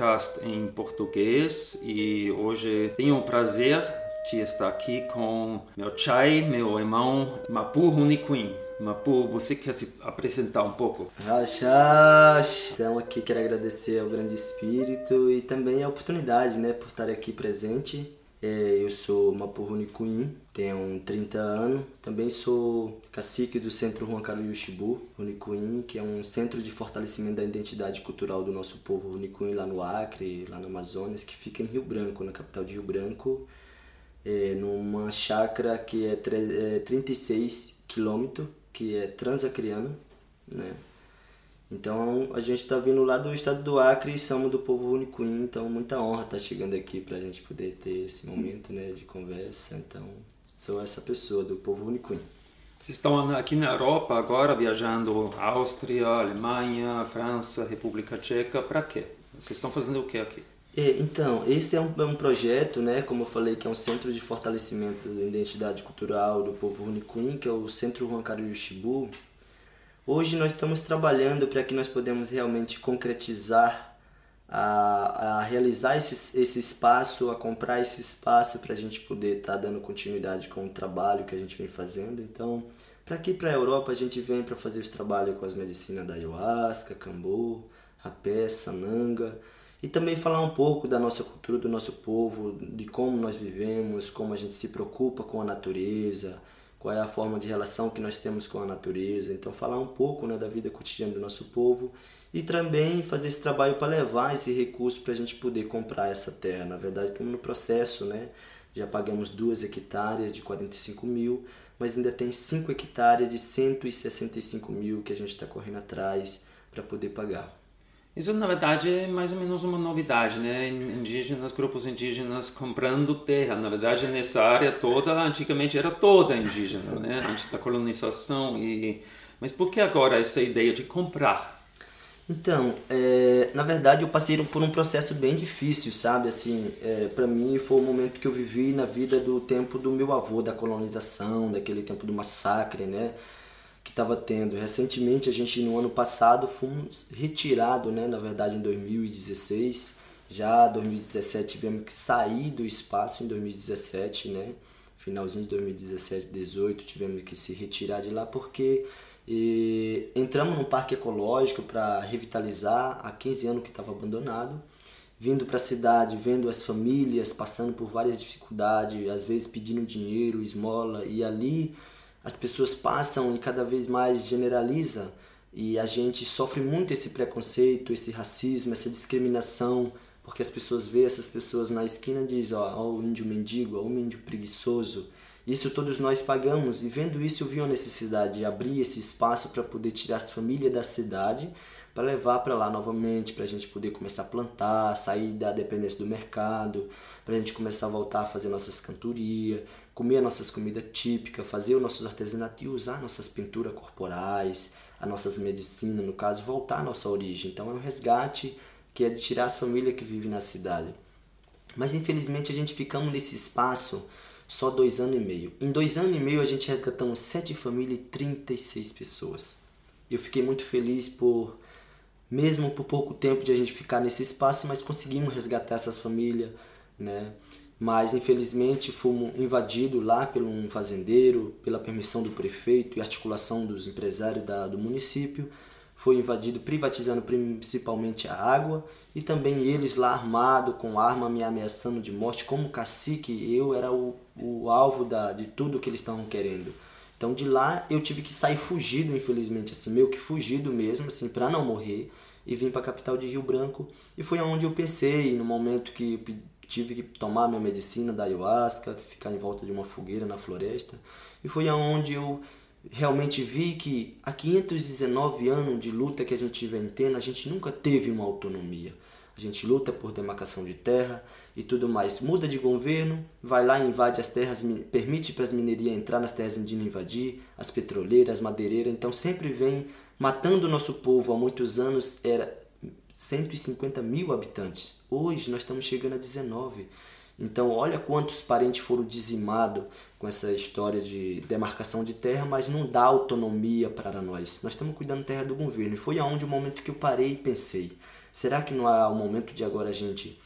podcast em português e hoje tenho o prazer de estar aqui com meu chai, meu irmão Mapu Runiquim. Mapu, você quer se apresentar um pouco? Rachas! Então aqui quero agradecer ao Grande Espírito e também a oportunidade, né, por estar aqui presente eu sou Mapuruni Kuin, tenho 30 anos. Também sou cacique do Centro Huancaru Yushibu, Runikuin, que é um centro de fortalecimento da identidade cultural do nosso povo Runikuin lá no Acre, lá no Amazonas, que fica em Rio Branco, na capital de Rio Branco, é, numa chácara que é, é 36 quilômetros, que é transacriana, né? Então a gente está vindo lá do estado do Acre e somos do povo único, então muita honra estar tá chegando aqui para a gente poder ter esse momento né, de conversa. Então sou essa pessoa do povo único. Vocês estão aqui na Europa agora, viajando Áustria, Alemanha, França, República Tcheca, para quê? Vocês estão fazendo o que aqui? É, então, esse é um, é um, projeto, né, como eu falei, que é um centro de fortalecimento da identidade cultural do povo Unicum, que é o Centro Juan Carlos Chibu, Hoje nós estamos trabalhando para que nós podemos realmente concretizar, a, a realizar esse, esse espaço, a comprar esse espaço para a gente poder estar tá dando continuidade com o trabalho que a gente vem fazendo. Então, para aqui para a Europa a gente vem para fazer os trabalhos com as medicinas da ayahuasca, cambu, rapé, sananga e também falar um pouco da nossa cultura, do nosso povo, de como nós vivemos, como a gente se preocupa com a natureza, qual é a forma de relação que nós temos com a natureza. Então, falar um pouco né, da vida cotidiana do nosso povo e também fazer esse trabalho para levar esse recurso para a gente poder comprar essa terra. Na verdade, estamos no processo, né? Já pagamos duas hectares de 45 mil, mas ainda tem 5 hectares de 165 mil que a gente está correndo atrás para poder pagar. Isso, na verdade, é mais ou menos uma novidade, né? Indígenas, grupos indígenas comprando terra. Na verdade, nessa área toda, antigamente era toda indígena, né? Antes da colonização. E... Mas por que agora essa ideia de comprar? Então, é, na verdade, eu passei por um processo bem difícil, sabe? Assim, é, para mim foi o momento que eu vivi na vida do tempo do meu avô, da colonização, daquele tempo do massacre, né? Que estava tendo. Recentemente, a gente no ano passado fomos retirado, né, na verdade em 2016, já 2017 tivemos que sair do espaço em 2017, né? Finalzinho de 2017, 18 tivemos que se retirar de lá porque e, entramos num parque ecológico para revitalizar há 15 anos que estava abandonado. Vindo para a cidade, vendo as famílias passando por várias dificuldades, às vezes pedindo dinheiro, esmola, e ali as pessoas passam e cada vez mais generaliza e a gente sofre muito esse preconceito, esse racismo, essa discriminação, porque as pessoas veem essas pessoas na esquina e dizem, ó, ó o índio mendigo, ó o índio preguiçoso. Isso todos nós pagamos e vendo isso eu vi a necessidade de abrir esse espaço para poder tirar as famílias da cidade para levar para lá novamente, para a gente poder começar a plantar, sair da dependência do mercado, para a gente começar a voltar a fazer nossas cantorias, comer nossas comidas típicas, fazer os nossos artesanatos e usar nossas pinturas corporais, as nossas medicinas, no caso, voltar à nossa origem. Então é um resgate que é de tirar as famílias que vivem na cidade. Mas infelizmente a gente ficamos nesse espaço só dois anos e meio. Em dois anos e meio a gente resgatamos sete famílias e 36 pessoas. Eu fiquei muito feliz por, mesmo por pouco tempo de a gente ficar nesse espaço, mas conseguimos resgatar essas famílias, né? Mas infelizmente fomos invadidos lá por um fazendeiro, pela permissão do prefeito e articulação dos empresários da, do município. Foi invadido privatizando principalmente a água e também eles lá armados com arma me ameaçando de morte. Como cacique, eu era o, o alvo da, de tudo que eles estavam querendo. Então de lá eu tive que sair fugido, infelizmente, assim, meio que fugido mesmo, assim, para não morrer e vim para a capital de Rio Branco e foi onde eu pensei no momento que tive que tomar minha medicina da ayahuasca, ficar em volta de uma fogueira na floresta. E foi aonde eu realmente vi que há 519 anos de luta que a gente vem tendo, a gente nunca teve uma autonomia. A gente luta por demarcação de terra e tudo mais. Muda de governo, vai lá e invade as terras, permite para as minerias entrar nas terras indígenas invadir, as petroleiras, as madeireiras. Então sempre vem matando o nosso povo há muitos anos. Era 150 mil habitantes. Hoje nós estamos chegando a 19. Então, olha quantos parentes foram dizimados com essa história de demarcação de terra, mas não dá autonomia para nós. Nós estamos cuidando da terra do governo. E foi aonde o momento que eu parei e pensei: Será que não é o momento de agora a gente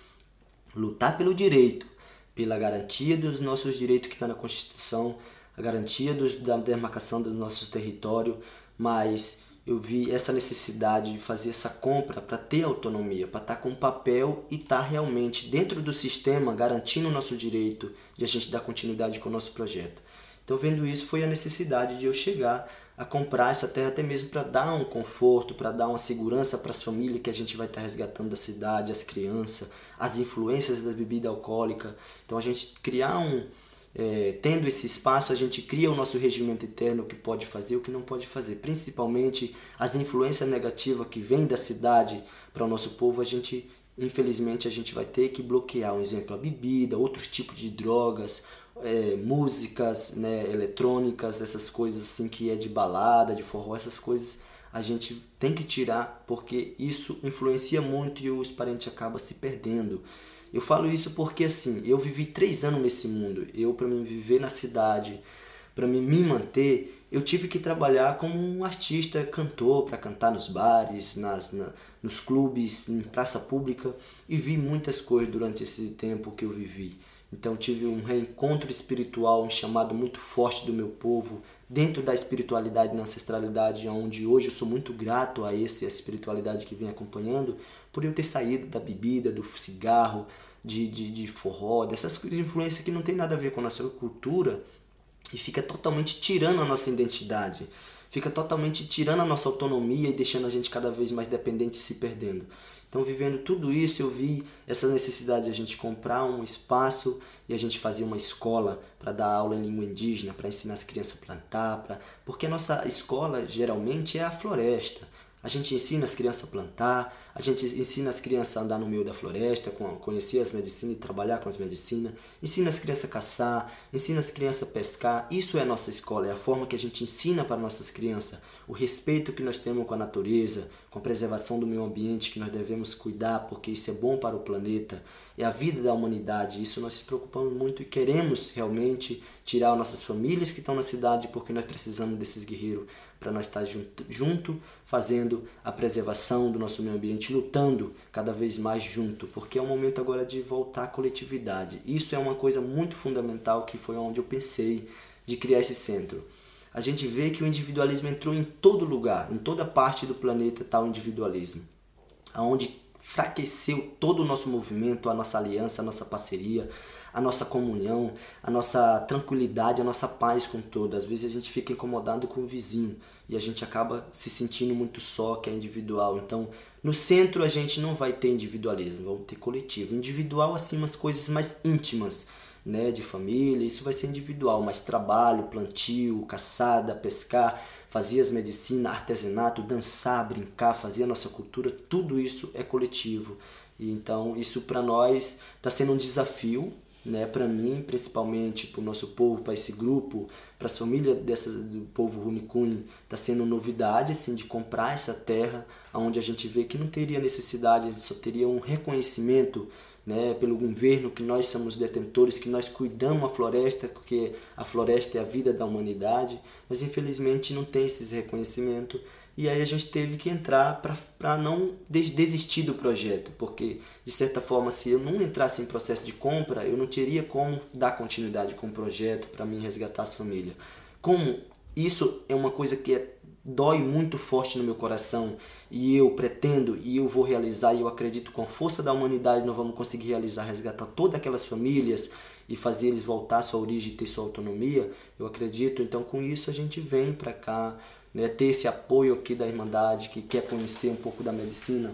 lutar pelo direito, pela garantia dos nossos direitos que está na Constituição, a garantia dos, da demarcação do nosso território, mas eu vi essa necessidade de fazer essa compra para ter autonomia, para estar tá com papel e estar tá realmente dentro do sistema garantindo o nosso direito de a gente dar continuidade com o nosso projeto. Então, vendo isso, foi a necessidade de eu chegar a comprar essa terra até mesmo para dar um conforto, para dar uma segurança para as famílias que a gente vai estar tá resgatando da cidade, as crianças, as influências da bebida alcoólica. Então, a gente criar um, é, tendo esse espaço, a gente cria o nosso regimento interno, o que pode fazer, o que não pode fazer. Principalmente as influências negativas que vêm da cidade para o nosso povo, a gente, infelizmente, a gente vai ter que bloquear. Um exemplo, a bebida, outros tipos de drogas, é, músicas né, eletrônicas, essas coisas assim que é de balada, de forró, essas coisas a gente tem que tirar porque isso influencia muito e os parentes acabam se perdendo. Eu falo isso porque assim, eu vivi três anos nesse mundo. Eu, para mim viver na cidade, para mim me manter, eu tive que trabalhar como um artista, cantor, para cantar nos bares, nas, na, nos clubes, em praça pública e vi muitas coisas durante esse tempo que eu vivi. Então tive um reencontro espiritual, um chamado muito forte do meu povo dentro da espiritualidade e ancestralidade, onde hoje eu sou muito grato a essa espiritualidade que vem acompanhando, por eu ter saído da bebida, do cigarro, de, de, de forró, dessas influências que não tem nada a ver com a nossa cultura e fica totalmente tirando a nossa identidade, fica totalmente tirando a nossa autonomia e deixando a gente cada vez mais dependente e se perdendo. Então, vivendo tudo isso, eu vi essa necessidade de a gente comprar um espaço e a gente fazer uma escola para dar aula em língua indígena, para ensinar as crianças a plantar, pra... porque a nossa escola geralmente é a floresta. A gente ensina as crianças a plantar, a gente ensina as crianças a andar no meio da floresta, conhecer as medicinas e trabalhar com as medicinas, ensina as crianças a caçar, ensina as crianças a pescar. Isso é a nossa escola, é a forma que a gente ensina para nossas crianças o respeito que nós temos com a natureza, com preservação do meio ambiente que nós devemos cuidar, porque isso é bom para o planeta, é a vida da humanidade. Isso nós se preocupamos muito e queremos realmente tirar nossas famílias que estão na cidade, porque nós precisamos desses guerreiros para nós estar junto, junto, fazendo a preservação do nosso meio ambiente, lutando cada vez mais junto, porque é o momento agora de voltar à coletividade. Isso é uma coisa muito fundamental que foi onde eu pensei de criar esse centro. A gente vê que o individualismo entrou em todo lugar, em toda parte do planeta está o individualismo, aonde enfraqueceu todo o nosso movimento, a nossa aliança, a nossa parceria, a nossa comunhão, a nossa tranquilidade, a nossa paz com todo. Às vezes a gente fica incomodado com o vizinho e a gente acaba se sentindo muito só, que é individual. Então, no centro a gente não vai ter individualismo, vamos ter coletivo. Individual, assim, umas coisas mais íntimas, né, de família, isso vai ser individual, mas trabalho, plantio, caçada, pescar, fazer as medicinas, artesanato, dançar, brincar, fazer a nossa cultura, tudo isso é coletivo. E então, isso para nós está sendo um desafio, né, para mim, principalmente para o nosso povo, para esse grupo, para as famílias dessa, do povo Runicunha, está sendo novidade assim, de comprar essa terra, onde a gente vê que não teria necessidade, só teria um reconhecimento né, pelo governo que nós somos detentores, que nós cuidamos a floresta, porque a floresta é a vida da humanidade, mas infelizmente não tem esse reconhecimento e aí a gente teve que entrar para não desistir do projeto, porque de certa forma, se eu não entrasse em processo de compra, eu não teria como dar continuidade com o projeto para mim resgatar as famílias. Como isso é uma coisa que é, dói muito forte no meu coração e eu pretendo e eu vou realizar e eu acredito com a força da humanidade nós vamos conseguir realizar, resgatar todas aquelas famílias e fazer eles voltar à sua origem e ter sua autonomia, eu acredito. Então, com isso, a gente vem para cá, né, ter esse apoio aqui da Irmandade que quer conhecer um pouco da medicina,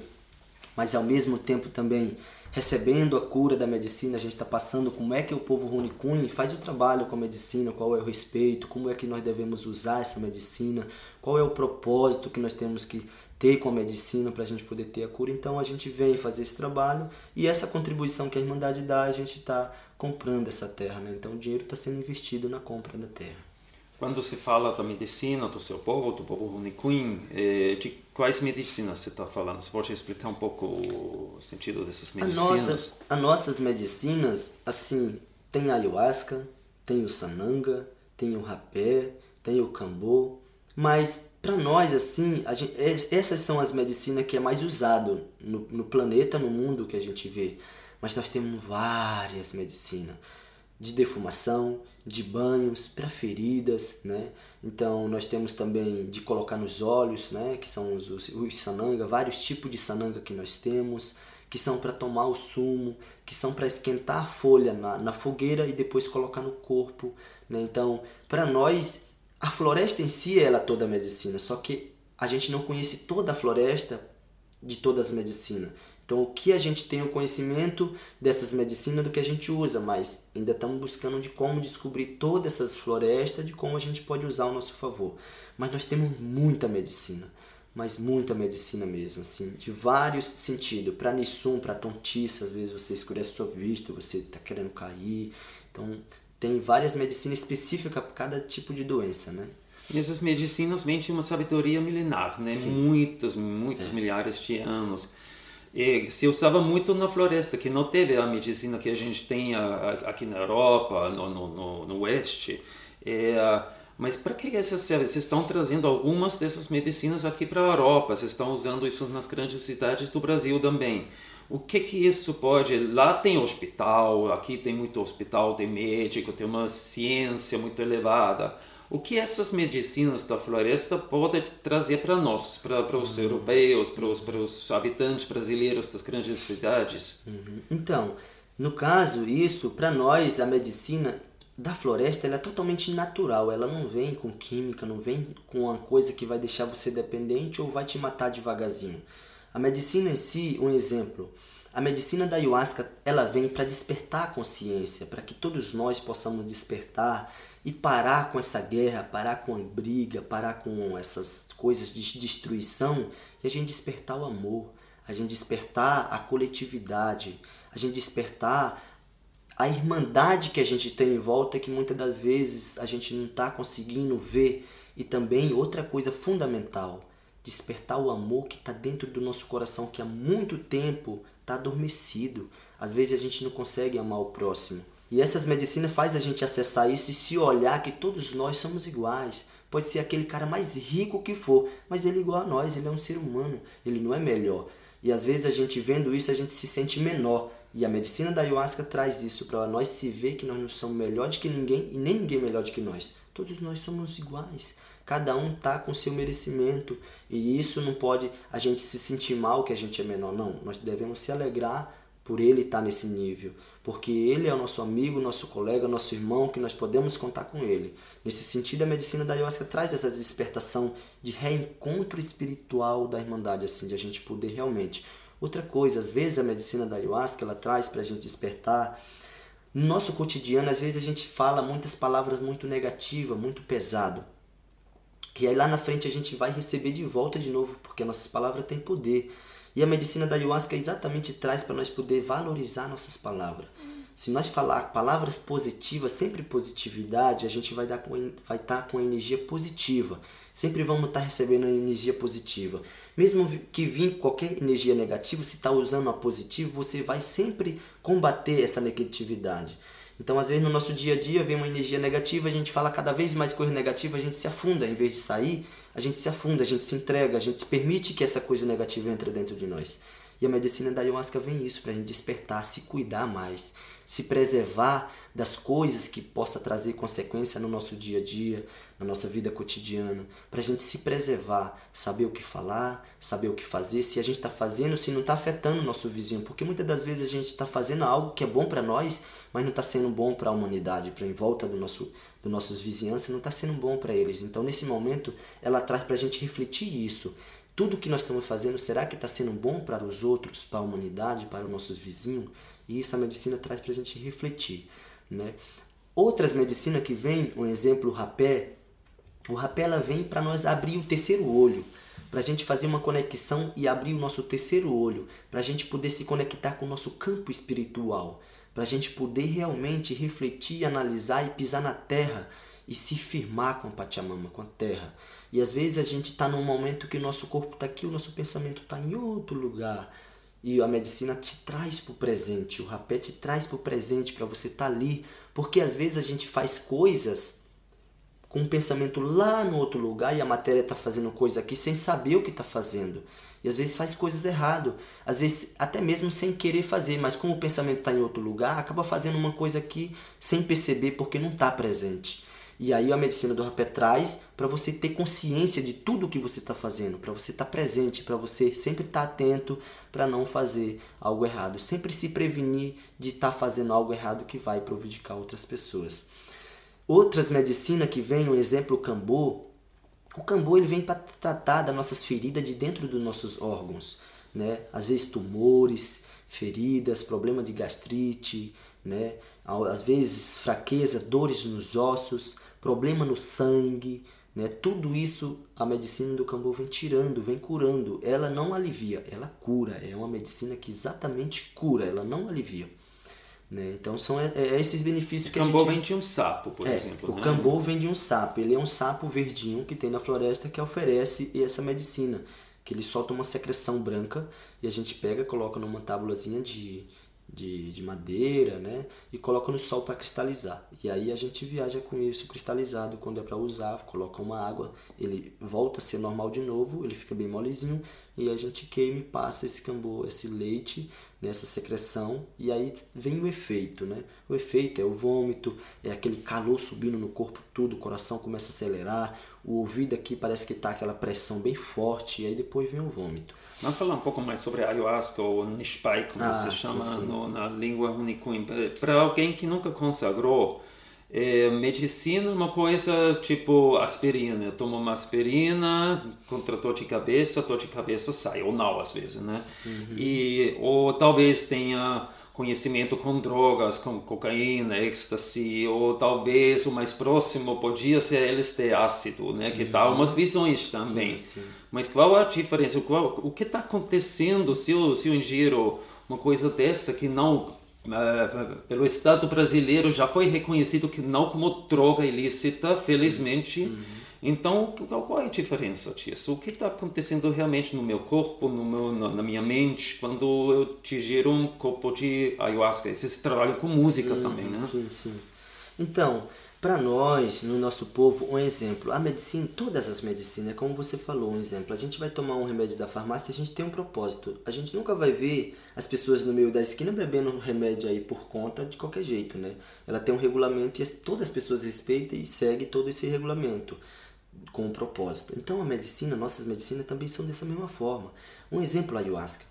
mas ao mesmo tempo também recebendo a cura da medicina, a gente está passando como é que o povo Runicunha faz o trabalho com a medicina, qual é o respeito, como é que nós devemos usar essa medicina, qual é o propósito que nós temos que ter com a medicina para a gente poder ter a cura. Então a gente vem fazer esse trabalho e essa contribuição que a Irmandade dá, a gente está comprando essa terra. Né? Então o dinheiro está sendo investido na compra da terra. Quando se fala da medicina do seu povo, do povo Runicuim, eh, de quais medicinas você está falando? Você pode explicar um pouco o sentido dessas medicinas? As nossas, as nossas medicinas, assim, tem a ayahuasca, tem o sananga, tem o rapé, tem o cambô, mas para nós, assim, gente, essas são as medicinas que é mais usado no, no planeta, no mundo que a gente vê. Mas nós temos várias medicinas de defumação, de banhos para feridas, né? Então nós temos também de colocar nos olhos, né? Que são os, os, os sananga, vários tipos de sananga que nós temos, que são para tomar o sumo, que são para esquentar a folha na, na fogueira e depois colocar no corpo, né? Então para nós a floresta em si ela é toda medicina, só que a gente não conhece toda a floresta de todas as medicinas. Então, o que a gente tem o conhecimento dessas medicinas do que a gente usa, mas ainda estamos buscando de como descobrir todas essas florestas, de como a gente pode usar ao nosso favor. Mas nós temos muita medicina, mas muita medicina mesmo, assim, de vários sentidos. Para Nissum, para tontiça, às vezes você escurece sua vista, você está querendo cair. Então, tem várias medicinas específicas para cada tipo de doença, né? E essas medicinas vêm de uma sabedoria milenar, né? Sim. Muitos, muitos é. milhares de anos. E se usava muito na floresta, que não teve a medicina que a gente tem aqui na Europa, no, no, no oeste. É, mas para que essas Vocês estão trazendo algumas dessas medicinas aqui para a Europa, vocês estão usando isso nas grandes cidades do Brasil também. O que que isso pode? Lá tem hospital, aqui tem muito hospital, tem médico, tem uma ciência muito elevada o que essas medicinas da floresta podem trazer para nós, para os uhum. europeus, para os, para os habitantes brasileiros das grandes cidades? Uhum. Então, no caso, isso, para nós, a medicina da floresta ela é totalmente natural, ela não vem com química, não vem com uma coisa que vai deixar você dependente ou vai te matar devagarzinho. A medicina em si, um exemplo, a medicina da ayahuasca, ela vem para despertar a consciência, para que todos nós possamos despertar e parar com essa guerra, parar com a briga, parar com essas coisas de destruição e a gente despertar o amor, a gente despertar a coletividade, a gente despertar a irmandade que a gente tem em volta que muitas das vezes a gente não está conseguindo ver. E também outra coisa fundamental despertar o amor que está dentro do nosso coração que há muito tempo está adormecido às vezes a gente não consegue amar o próximo e essas medicinas faz a gente acessar isso e se olhar que todos nós somos iguais. Pode ser aquele cara mais rico que for, mas ele é igual a nós, ele é um ser humano, ele não é melhor. E às vezes a gente vendo isso, a gente se sente menor. E a medicina da ayahuasca traz isso para nós se ver que nós não somos melhor do que ninguém e nem ninguém melhor do que nós. Todos nós somos iguais. Cada um tá com seu merecimento e isso não pode a gente se sentir mal que a gente é menor, não. Nós devemos se alegrar por ele estar nesse nível, porque ele é o nosso amigo, nosso colega, nosso irmão, que nós podemos contar com ele. Nesse sentido, a medicina da ayahuasca traz essa despertação de reencontro espiritual da irmandade, assim, de a gente poder realmente. Outra coisa, às vezes a medicina da ayahuasca ela traz para a gente despertar. No nosso cotidiano, às vezes a gente fala muitas palavras muito negativas, muito pesado. Que aí lá na frente a gente vai receber de volta de novo, porque nossas palavras têm poder. E a medicina da ayahuasca exatamente traz para nós poder valorizar nossas palavras. Se nós falar palavras positivas, sempre positividade, a gente vai, com, vai estar tá com energia positiva. Sempre vamos estar tá recebendo energia positiva. Mesmo que vir qualquer energia negativa, se está usando a positiva, você vai sempre combater essa negatividade. Então, às vezes, no nosso dia a dia, vem uma energia negativa, a gente fala cada vez mais coisa negativa, a gente se afunda. Em vez de sair, a gente se afunda, a gente se entrega, a gente permite que essa coisa negativa entre dentro de nós. E a medicina da ayahuasca vem isso, para a gente despertar, se cuidar mais, se preservar das coisas que possa trazer consequência no nosso dia a dia, na nossa vida cotidiana, para a gente se preservar, saber o que falar, saber o que fazer, se a gente está fazendo, se não está afetando o nosso vizinho, porque muitas das vezes a gente está fazendo algo que é bom para nós, mas não está sendo bom para a humanidade, para em volta do nosso, do nossos vizinhanças, não está sendo bom para eles. Então nesse momento ela traz para a gente refletir isso. Tudo que nós estamos fazendo, será que está sendo bom para os outros, para a humanidade, para os nossos vizinhos? E isso a medicina traz para a gente refletir. Né? Outras medicinas que vem, um exemplo, o rapé, o rapé ela vem para nós abrir o terceiro olho, para a gente fazer uma conexão e abrir o nosso terceiro olho, para a gente poder se conectar com o nosso campo espiritual, para a gente poder realmente refletir, analisar e pisar na terra e se firmar com a Pachamama, com a terra. E às vezes a gente está num momento que o nosso corpo está aqui, o nosso pensamento está em outro lugar. E a medicina te traz para o presente, o rapé te traz para o presente para você estar tá ali, porque às vezes a gente faz coisas com um pensamento lá no outro lugar e a matéria está fazendo coisa aqui sem saber o que está fazendo. E às vezes faz coisas errado, às vezes até mesmo sem querer fazer, mas como o pensamento está em outro lugar, acaba fazendo uma coisa aqui sem perceber porque não está presente. E aí a medicina do rapé traz para você ter consciência de tudo o que você está fazendo, para você estar tá presente, para você sempre estar tá atento para não fazer algo errado, sempre se prevenir de estar tá fazendo algo errado que vai prejudicar outras pessoas. Outras medicinas que vem, um exemplo, o cambô. O cambô ele vem para tratar das nossas feridas de dentro dos nossos órgãos, né? Às vezes tumores, feridas, problema de gastrite, né? Às vezes fraqueza, dores nos ossos, problema no sangue, né? Tudo isso a medicina do Cambô vem tirando, vem curando. Ela não alivia, ela cura. É uma medicina que exatamente cura, ela não alivia. Né? Então são é, é esses benefícios o que a gente... O cambô vem de um sapo, por é, exemplo. O né? cambô vem de um sapo. Ele é um sapo verdinho que tem na floresta que oferece essa medicina. Que ele solta uma secreção branca e a gente pega, coloca numa tábulazinha de, de, de madeira, né? E coloca no sol para cristalizar. E aí a gente viaja com isso cristalizado quando é para usar, coloca uma água, ele volta a ser normal de novo, ele fica bem molezinho e a gente queima e passa esse cambô, esse leite nessa secreção e aí vem o efeito, né? O efeito é o vômito, é aquele calor subindo no corpo tudo, o coração começa a acelerar, o ouvido aqui parece que está aquela pressão bem forte e aí depois vem o vômito. Vamos falar um pouco mais sobre a ayahuasca ou nishpai, como ah, você chama sim, sim. No, na língua Hunikuin. Para alguém que nunca consagrou, é, medicina é uma coisa tipo aspirina. Eu tomo uma aspirina contra dor de cabeça, dor de cabeça sai, ou não às vezes, né? Uhum. E, ou talvez tenha conhecimento com drogas, com cocaína, êxtase, ou talvez o mais próximo podia ser LSD ácido, né? Que dá uhum. umas visões também. Sim, sim. Mas qual a diferença? Qual, o que está acontecendo se eu, se eu ingiro uma coisa dessa que não pelo Estado brasileiro já foi reconhecido que não como droga ilícita, felizmente. Uhum. Então, qual é a diferença disso? O que está acontecendo realmente no meu corpo, no meu, na minha mente, quando eu digiro um copo de ayahuasca? Esse trabalho com música hum, também, né? Sim, sim. Então, para nós, no nosso povo, um exemplo. A medicina, todas as medicinas, como você falou, um exemplo. A gente vai tomar um remédio da farmácia, a gente tem um propósito. A gente nunca vai ver as pessoas no meio da esquina bebendo remédio aí por conta de qualquer jeito, né? Ela tem um regulamento e todas as pessoas respeitam e seguem todo esse regulamento com um propósito. Então a medicina, nossas medicinas também são dessa mesma forma. Um exemplo, a ayahuasca.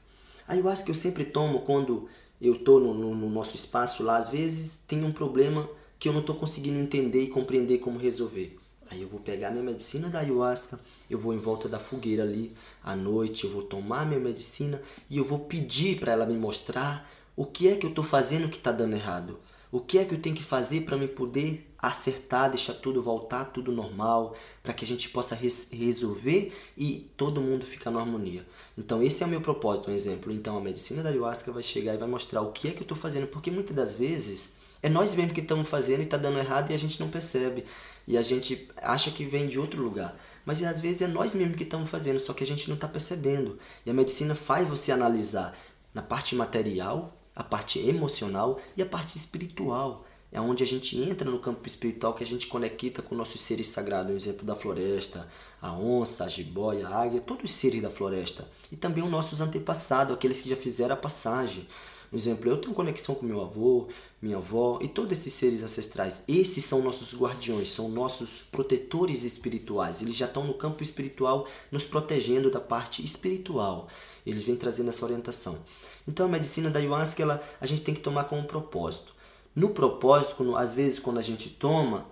A ayahuasca eu sempre tomo quando eu estou no, no, no, nosso espaço lá, às vezes tem um problema que eu não estou conseguindo entender e compreender como resolver. Aí eu vou pegar minha medicina da ayahuasca, eu vou em volta da fogueira ali à noite, eu vou tomar minha medicina e eu vou pedir para ela me mostrar o que é que eu estou fazendo que está dando errado. O que é que eu tenho que fazer para me poder acertar, deixar tudo voltar, tudo normal, para que a gente possa res resolver e todo mundo ficar na harmonia. Então esse é o meu propósito, um exemplo. Então a medicina da ayahuasca vai chegar e vai mostrar o que é que eu estou fazendo, porque muitas das vezes é nós mesmos que estamos fazendo e está dando errado e a gente não percebe. E a gente acha que vem de outro lugar. Mas às vezes é nós mesmos que estamos fazendo, só que a gente não está percebendo. E a medicina faz você analisar na parte material a parte emocional e a parte espiritual. É onde a gente entra no campo espiritual que a gente conecta com nossos seres sagrados, o exemplo da floresta, a onça, a jiboia, a águia, todos os seres da floresta. E também os nossos antepassados, aqueles que já fizeram a passagem. Por exemplo, eu tenho conexão com meu avô, minha avó e todos esses seres ancestrais. Esses são nossos guardiões, são nossos protetores espirituais. Eles já estão no campo espiritual nos protegendo da parte espiritual. Eles vêm trazendo essa orientação. Então a medicina da ayahuasca ela, a gente tem que tomar com um propósito. No propósito, quando, às vezes quando a gente toma,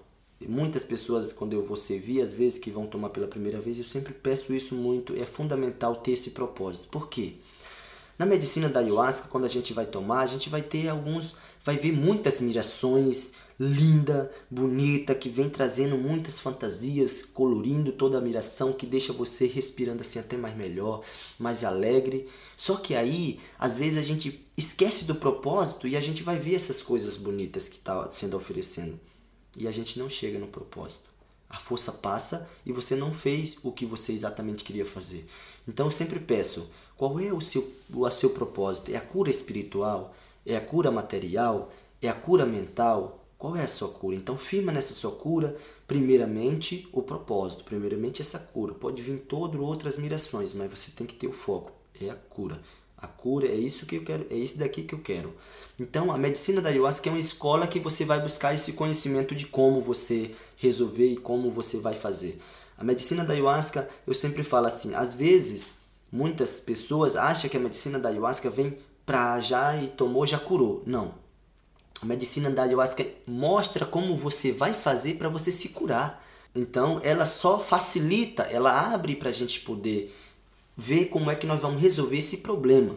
muitas pessoas quando eu vou servir, às vezes que vão tomar pela primeira vez, eu sempre peço isso muito, é fundamental ter esse propósito. Por quê? Na medicina da ayahuasca, quando a gente vai tomar, a gente vai ter alguns, vai ver muitas mirações, linda, bonita, que vem trazendo muitas fantasias, colorindo toda a miração, que deixa você respirando assim até mais melhor, mais alegre. Só que aí, às vezes a gente esquece do propósito e a gente vai ver essas coisas bonitas que está sendo oferecendo. E a gente não chega no propósito. A força passa e você não fez o que você exatamente queria fazer. Então eu sempre peço, qual é o seu, o seu propósito? É a cura espiritual? É a cura material? É a cura mental? Qual é a sua cura? Então firma nessa sua cura, primeiramente o propósito, primeiramente essa cura. Pode vir todas outras mirações, mas você tem que ter o foco, é a cura. A cura é isso que eu quero, é isso daqui que eu quero. Então, a medicina da ayahuasca é uma escola que você vai buscar esse conhecimento de como você resolver e como você vai fazer. A medicina da ayahuasca, eu sempre falo assim, às vezes muitas pessoas acham que a medicina da ayahuasca vem pra já e tomou, já curou. Não. A medicina da ayahuasca mostra como você vai fazer para você se curar. Então, ela só facilita, ela abre para a gente poder ver como é que nós vamos resolver esse problema.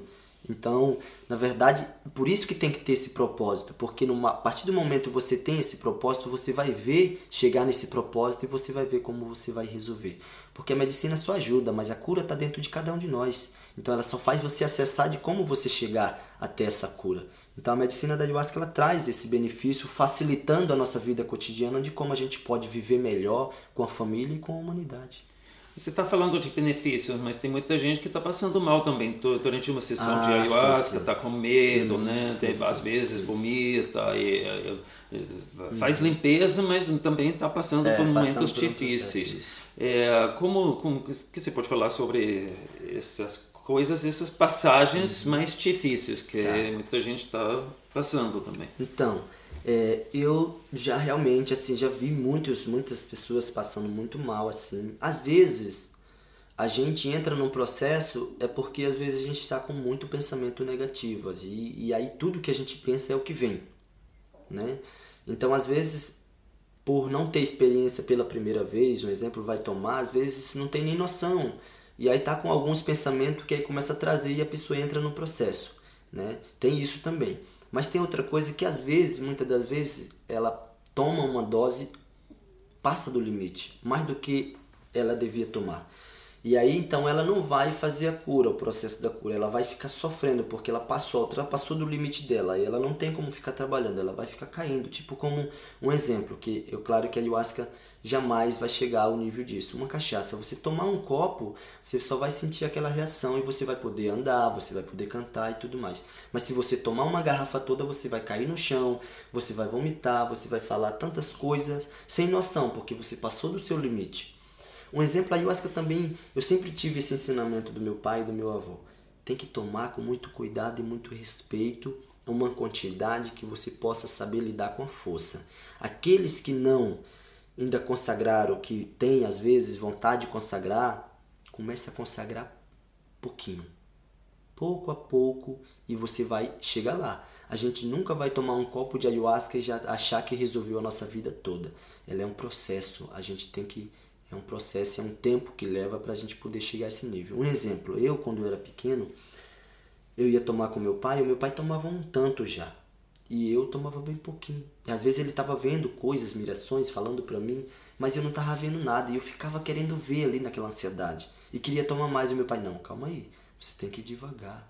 Então, na verdade, por isso que tem que ter esse propósito, porque numa, a partir do momento que você tem esse propósito, você vai ver chegar nesse propósito e você vai ver como você vai resolver. Porque a medicina só ajuda, mas a cura está dentro de cada um de nós. Então, ela só faz você acessar de como você chegar até essa cura. Então, a medicina da ayahuasca ela traz esse benefício, facilitando a nossa vida cotidiana de como a gente pode viver melhor com a família e com a humanidade. Você está falando de benefícios, mas tem muita gente que está passando mal também durante uma sessão ah, de ayahuasca, está com medo, hum, né? Sim, sim. Às vezes vomita, e, e, faz hum. limpeza, mas também está passando é, por momentos por difíceis. é, como, como que você pode falar sobre essas coisas, essas passagens hum. mais difíceis que tá. muita gente está passando também? Então, é, eu já realmente assim já vi muitos, muitas pessoas passando muito mal assim. Às vezes a gente entra num processo é porque às vezes a gente está com muito pensamento negativo e, e aí tudo que a gente pensa é o que vem, né? Então às vezes por não ter experiência pela primeira vez, um exemplo vai tomar, às vezes não tem nem noção e aí tá com alguns pensamentos que aí começa a trazer e a pessoa entra no processo, né? Tem isso também. Mas tem outra coisa que às vezes, muitas das vezes, ela toma uma dose, passa do limite, mais do que ela devia tomar. E aí então ela não vai fazer a cura, o processo da cura, ela vai ficar sofrendo porque ela passou, ela passou do limite dela. E ela não tem como ficar trabalhando, ela vai ficar caindo, tipo como um exemplo, que eu claro que a ayahuasca jamais vai chegar ao nível disso. Uma cachaça, você tomar um copo, você só vai sentir aquela reação e você vai poder andar, você vai poder cantar e tudo mais. Mas se você tomar uma garrafa toda, você vai cair no chão, você vai vomitar, você vai falar tantas coisas sem noção, porque você passou do seu limite. Um exemplo, a ayahuasca também, eu sempre tive esse ensinamento do meu pai e do meu avô. Tem que tomar com muito cuidado e muito respeito uma quantidade que você possa saber lidar com a força. Aqueles que não ainda consagrar o que tem às vezes vontade de consagrar, comece a consagrar pouquinho. Pouco a pouco e você vai chegar lá. A gente nunca vai tomar um copo de ayahuasca e já achar que resolveu a nossa vida toda. Ela é um processo, a gente tem que é um processo, é um tempo que leva para a gente poder chegar a esse nível. Um exemplo, eu quando eu era pequeno, eu ia tomar com meu pai, o meu pai tomava um tanto já. E eu tomava bem pouquinho. E às vezes ele estava vendo coisas, mirações, falando para mim, mas eu não estava vendo nada. E eu ficava querendo ver ali naquela ansiedade. E queria tomar mais. E meu pai, não, calma aí, você tem que ir devagar.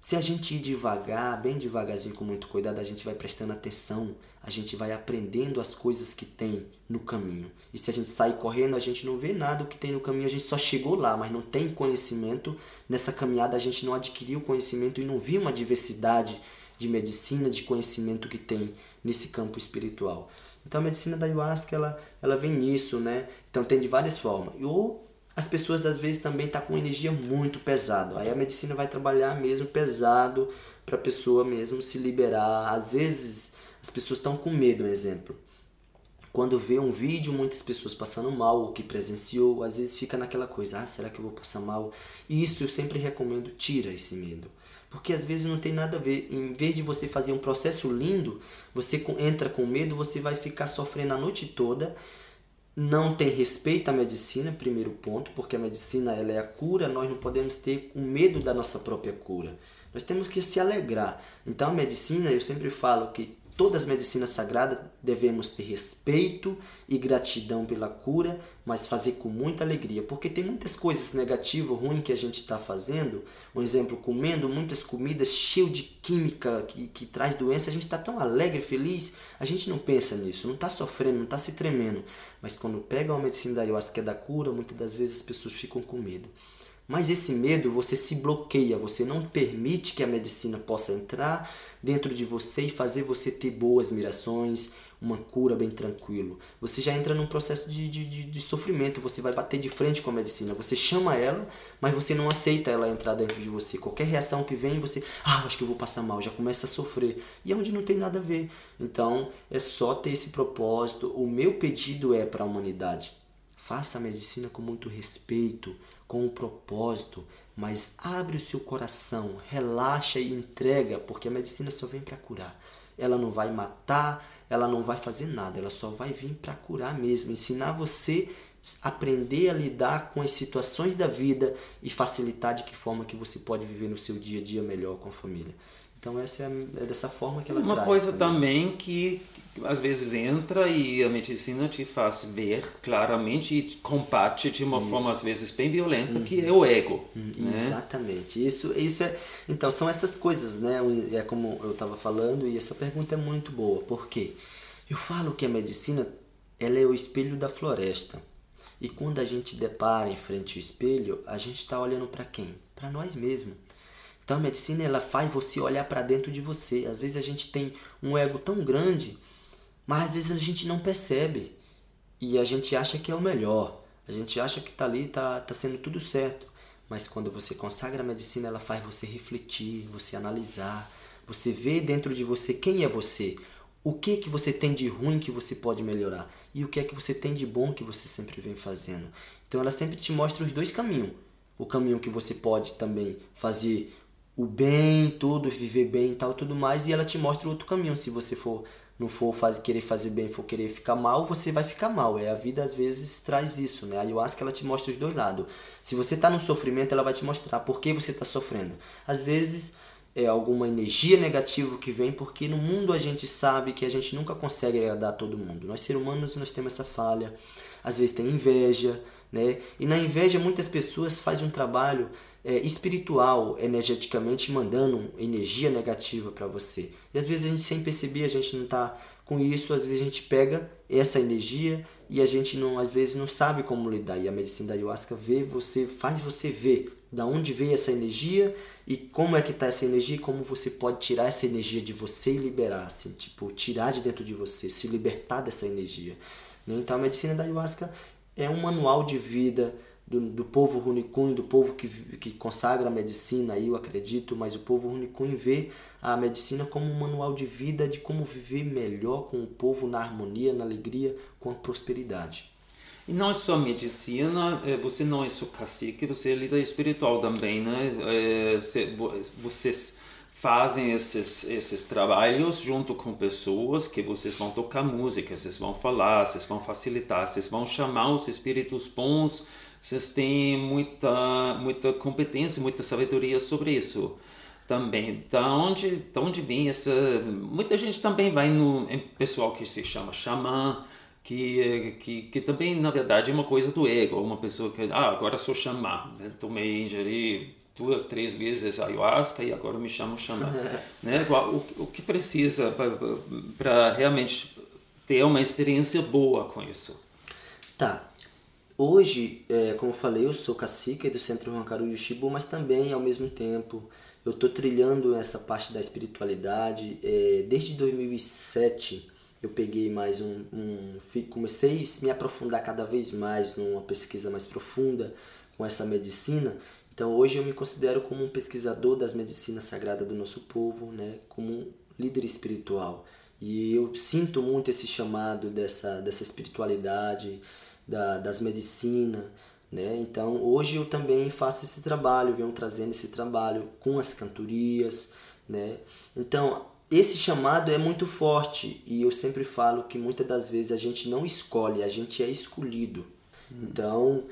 Se a gente ir devagar, bem devagarzinho, com muito cuidado, a gente vai prestando atenção, a gente vai aprendendo as coisas que tem no caminho. E se a gente sair correndo, a gente não vê nada o que tem no caminho, a gente só chegou lá, mas não tem conhecimento. Nessa caminhada a gente não adquiriu conhecimento e não viu uma diversidade de medicina, de conhecimento que tem nesse campo espiritual. Então a medicina da ayahuasca ela, ela vem nisso, né? Então tem de várias formas. Ou as pessoas às vezes também tá com energia muito pesada. Aí a medicina vai trabalhar mesmo pesado para a pessoa mesmo se liberar. Às vezes as pessoas estão com medo, um exemplo. Quando vê um vídeo, muitas pessoas passando mal, ou que presenciou, às vezes fica naquela coisa, ah, será que eu vou passar mal? E isso eu sempre recomendo, tira esse medo. Porque às vezes não tem nada a ver. Em vez de você fazer um processo lindo, você entra com medo, você vai ficar sofrendo a noite toda. Não tem respeito à medicina, primeiro ponto, porque a medicina ela é a cura, nós não podemos ter o medo da nossa própria cura. Nós temos que se alegrar. Então a medicina, eu sempre falo que todas as medicinas sagradas devemos ter respeito e gratidão pela cura, mas fazer com muita alegria, porque tem muitas coisas negativas, ruins que a gente está fazendo. Um exemplo, comendo muitas comidas cheias de química que, que traz doença, a gente está tão alegre, feliz, a gente não pensa nisso, não está sofrendo, não está se tremendo. Mas quando pega uma medicina da ayahuasca que é da cura, muitas das vezes as pessoas ficam com medo. Mas esse medo você se bloqueia, você não permite que a medicina possa entrar dentro de você e fazer você ter boas mirações, uma cura bem tranquilo. Você já entra num processo de, de, de, sofrimento, você vai bater de frente com a medicina. Você chama ela, mas você não aceita ela entrar dentro de você. Qualquer reação que vem, você, ah, acho que eu vou passar mal, já começa a sofrer. E é onde não tem nada a ver. Então, é só ter esse propósito. O meu pedido é para a humanidade. Faça a medicina com muito respeito, com um propósito, mas abre o seu coração, relaxa e entrega, porque a medicina só vem para curar. Ela não vai matar, ela não vai fazer nada, ela só vai vir para curar mesmo, ensinar você aprender a lidar com as situações da vida e facilitar de que forma que você pode viver no seu dia a dia melhor com a família. Então essa é, é dessa forma que ela Uma traz, coisa também, também que, que, às vezes entra e a medicina te faz ver claramente e combate de uma isso. forma às vezes bem violenta, uhum. que é o ego. Uhum. Né? Exatamente. Isso, isso é. Então são essas coisas, né? É como eu estava falando e essa pergunta é muito boa. Por quê? Eu falo que a medicina ela é o espelho da floresta. E quando a gente depara em frente ao espelho, a gente está olhando para quem? Para nós mesmos. Então a medicina ela faz você olhar para dentro de você. Às vezes a gente tem um ego tão grande, mas às vezes a gente não percebe. E a gente acha que é o melhor. A gente acha que tá ali, tá, tá sendo tudo certo. Mas quando você consagra a medicina, ela faz você refletir, você analisar, você ver dentro de você quem é você, o que que você tem de ruim que você pode melhorar e o que é que você tem de bom que você sempre vem fazendo. Então ela sempre te mostra os dois caminhos. O caminho que você pode também fazer o bem, tudo, viver bem e tal, tudo mais, e ela te mostra outro caminho. Se você for não for faz, querer fazer bem, for querer ficar mal, você vai ficar mal. É a vida às vezes traz isso, né? A ayahuasca ela te mostra os dois lados. Se você está no sofrimento, ela vai te mostrar por que você está sofrendo. Às vezes é alguma energia negativa que vem, porque no mundo a gente sabe que a gente nunca consegue agradar todo mundo. Nós seres humanos nós temos essa falha. Às vezes tem inveja, né? E na inveja muitas pessoas fazem um trabalho é, espiritual, energeticamente mandando energia negativa para você. E às vezes a gente sem perceber, a gente não está com isso, às vezes a gente pega essa energia e a gente não, às vezes não sabe como lidar. E a medicina da ayahuasca vê você, faz você ver da onde veio essa energia e como é que está essa energia e como você pode tirar essa energia de você e liberar, assim, tipo, tirar de dentro de você, se libertar dessa energia. Né? Então a medicina da ayahuasca é um manual de vida do, do povo Runicunho, do povo que, que consagra a medicina, eu acredito, mas o povo Runicunho vê a medicina como um manual de vida de como viver melhor com o povo na harmonia, na alegria, com a prosperidade. E não é só medicina, é, você não é só cacique, você é líder espiritual também, né? É, vocês fazem esses, esses trabalhos junto com pessoas que vocês vão tocar música, vocês vão falar, vocês vão facilitar, vocês vão chamar os espíritos bons vocês têm muita, muita competência, muita sabedoria sobre isso também. Da onde, da onde vem essa. Muita gente também vai no pessoal que se chama xamã, que, que, que também, na verdade, é uma coisa do ego. Uma pessoa que, ah, agora sou xamã, né? tomei, ingeri duas, três vezes ayahuasca e agora me chamo xamã. né? o, o que precisa para realmente ter uma experiência boa com isso? Tá, Hoje, é, como eu falei, eu sou cacique do Centro Rancaru de Shibu, mas também, ao mesmo tempo, eu estou trilhando essa parte da espiritualidade. É, desde 2007, eu peguei mais um, um... Comecei a me aprofundar cada vez mais numa pesquisa mais profunda com essa medicina. Então, hoje eu me considero como um pesquisador das medicinas sagradas do nosso povo, né? como um líder espiritual. E eu sinto muito esse chamado dessa, dessa espiritualidade, da, das medicinas, né? Então hoje eu também faço esse trabalho, venho trazendo esse trabalho com as cantorias, né? Então esse chamado é muito forte e eu sempre falo que muitas das vezes a gente não escolhe, a gente é escolhido. Hum. Então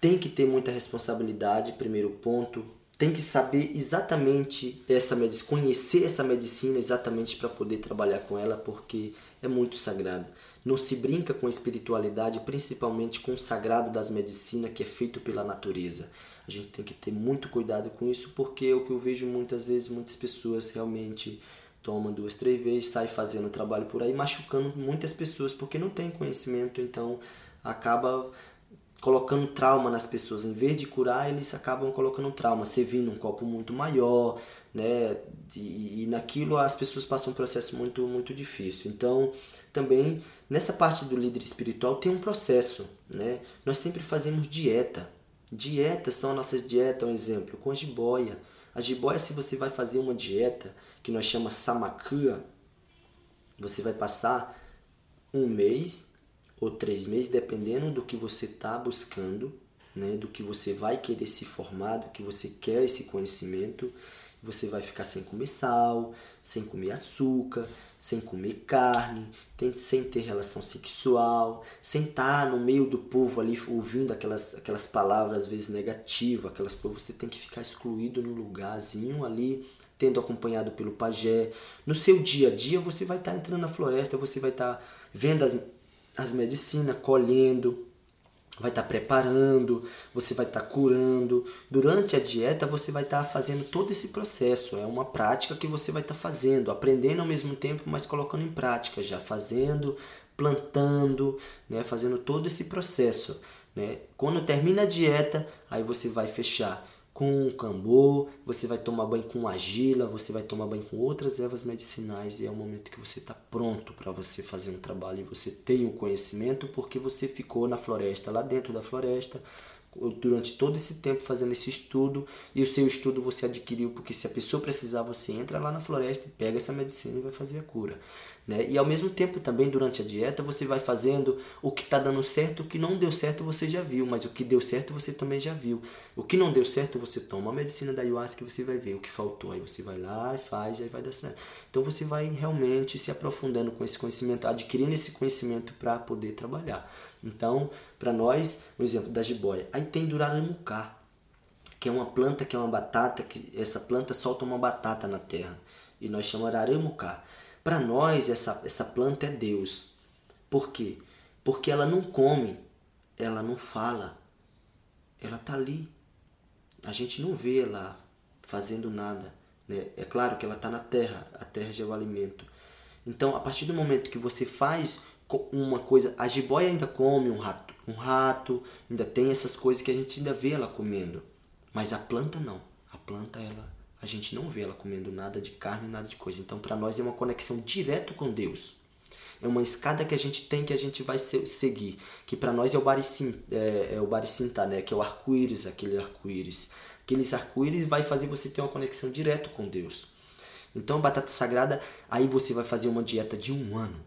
tem que ter muita responsabilidade, primeiro ponto, tem que saber exatamente essa medicina, conhecer essa medicina exatamente para poder trabalhar com ela, porque é muito sagrado. Não se brinca com a espiritualidade, principalmente com o sagrado das medicinas que é feito pela natureza. A gente tem que ter muito cuidado com isso, porque é o que eu vejo muitas vezes, muitas pessoas realmente tomam duas, três vezes, sai fazendo trabalho por aí, machucando muitas pessoas, porque não tem conhecimento, então acaba colocando trauma nas pessoas. Em vez de curar, eles acabam colocando trauma, servindo um copo muito maior, né? E, e naquilo as pessoas passam um processo muito, muito difícil. Então, também nessa parte do líder espiritual tem um processo, né? Nós sempre fazemos dieta. Dietas são nossas dietas, um exemplo, com jiboia. A jiboia, se você vai fazer uma dieta que nós chamamos samakua, você vai passar um mês ou três meses, dependendo do que você está buscando, né, do que você vai querer se formar, do que você quer esse conhecimento. Você vai ficar sem comer sal, sem comer açúcar, sem comer carne, sem ter relação sexual, sem estar no meio do povo ali ouvindo aquelas, aquelas palavras às vezes negativas, aquelas você tem que ficar excluído no lugarzinho ali, tendo acompanhado pelo pajé. No seu dia a dia você vai estar entrando na floresta, você vai estar vendo as, as medicinas, colhendo, vai estar preparando, você vai estar curando. Durante a dieta você vai estar fazendo todo esse processo. É uma prática que você vai estar fazendo, aprendendo ao mesmo tempo, mas colocando em prática, já fazendo, plantando, né, fazendo todo esse processo. Né? Quando termina a dieta, aí você vai fechar com cambô, você vai tomar banho com argila, você vai tomar banho com outras ervas medicinais e é o momento que você está pronto para você fazer um trabalho e você tem o conhecimento porque você ficou na floresta, lá dentro da floresta, durante todo esse tempo fazendo esse estudo e o seu estudo você adquiriu porque se a pessoa precisar você entra lá na floresta e pega essa medicina e vai fazer a cura né? e ao mesmo tempo também durante a dieta você vai fazendo o que está dando certo o que não deu certo você já viu mas o que deu certo você também já viu o que não deu certo você toma a medicina da ayahuasca e você vai ver o que faltou aí você vai lá e faz aí vai dar certo então você vai realmente se aprofundando com esse conhecimento adquirindo esse conhecimento para poder trabalhar então para nós, um exemplo da jiboia. Aí tem duramucá, que é uma planta que é uma batata, que essa planta solta uma batata na terra. E nós chamamos aramucá. Para nós, essa, essa planta é Deus. Por quê? Porque ela não come, ela não fala. Ela está ali. A gente não vê ela fazendo nada. Né? É claro que ela está na terra, a terra já é o alimento. Então, a partir do momento que você faz uma coisa, a jiboia ainda come um rato, um rato, ainda tem essas coisas que a gente ainda vê ela comendo. Mas a planta não. A planta ela a gente não vê ela comendo nada de carne, nada de coisa. Então para nós é uma conexão direto com Deus. É uma escada que a gente tem que a gente vai seguir, que para nós é o baricim, é, é o baricintá, né, que é o arco-íris, aquele arco-íris. Aqueles arco-íris vai fazer você ter uma conexão direto com Deus. Então, batata sagrada, aí você vai fazer uma dieta de um ano.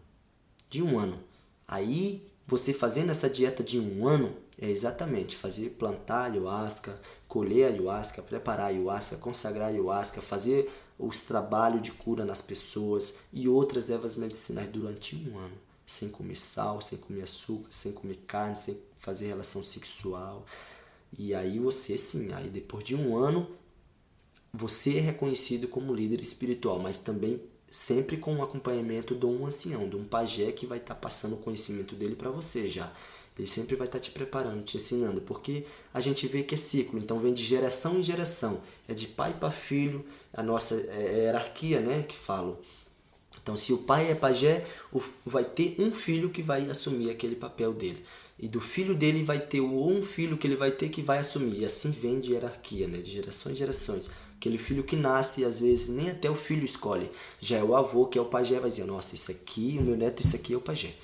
De um ano. Aí você fazendo essa dieta de um ano é exatamente fazer plantar ayahuasca, colher ayahuasca, preparar ayahuasca, consagrar ayahuasca, fazer os trabalhos de cura nas pessoas e outras ervas medicinais durante um ano, sem comer sal, sem comer açúcar, sem comer carne, sem fazer relação sexual. E aí você sim, aí depois de um ano você é reconhecido como líder espiritual, mas também sempre com o acompanhamento de um ancião, de um pajé que vai estar tá passando o conhecimento dele para você já. Ele sempre vai estar tá te preparando, te ensinando, porque a gente vê que é ciclo, então vem de geração em geração, é de pai para filho, a nossa é, é hierarquia, né, que falo. Então, se o pai é pajé, vai ter um filho que vai assumir aquele papel dele. E do filho dele vai ter um filho que ele vai ter que vai assumir. E assim vem de hierarquia, né? de gerações em gerações. Aquele filho que nasce, às vezes, nem até o filho escolhe. Já é o avô, que é o pajé, vai dizer, nossa, isso aqui, o meu neto, isso aqui é o pajé.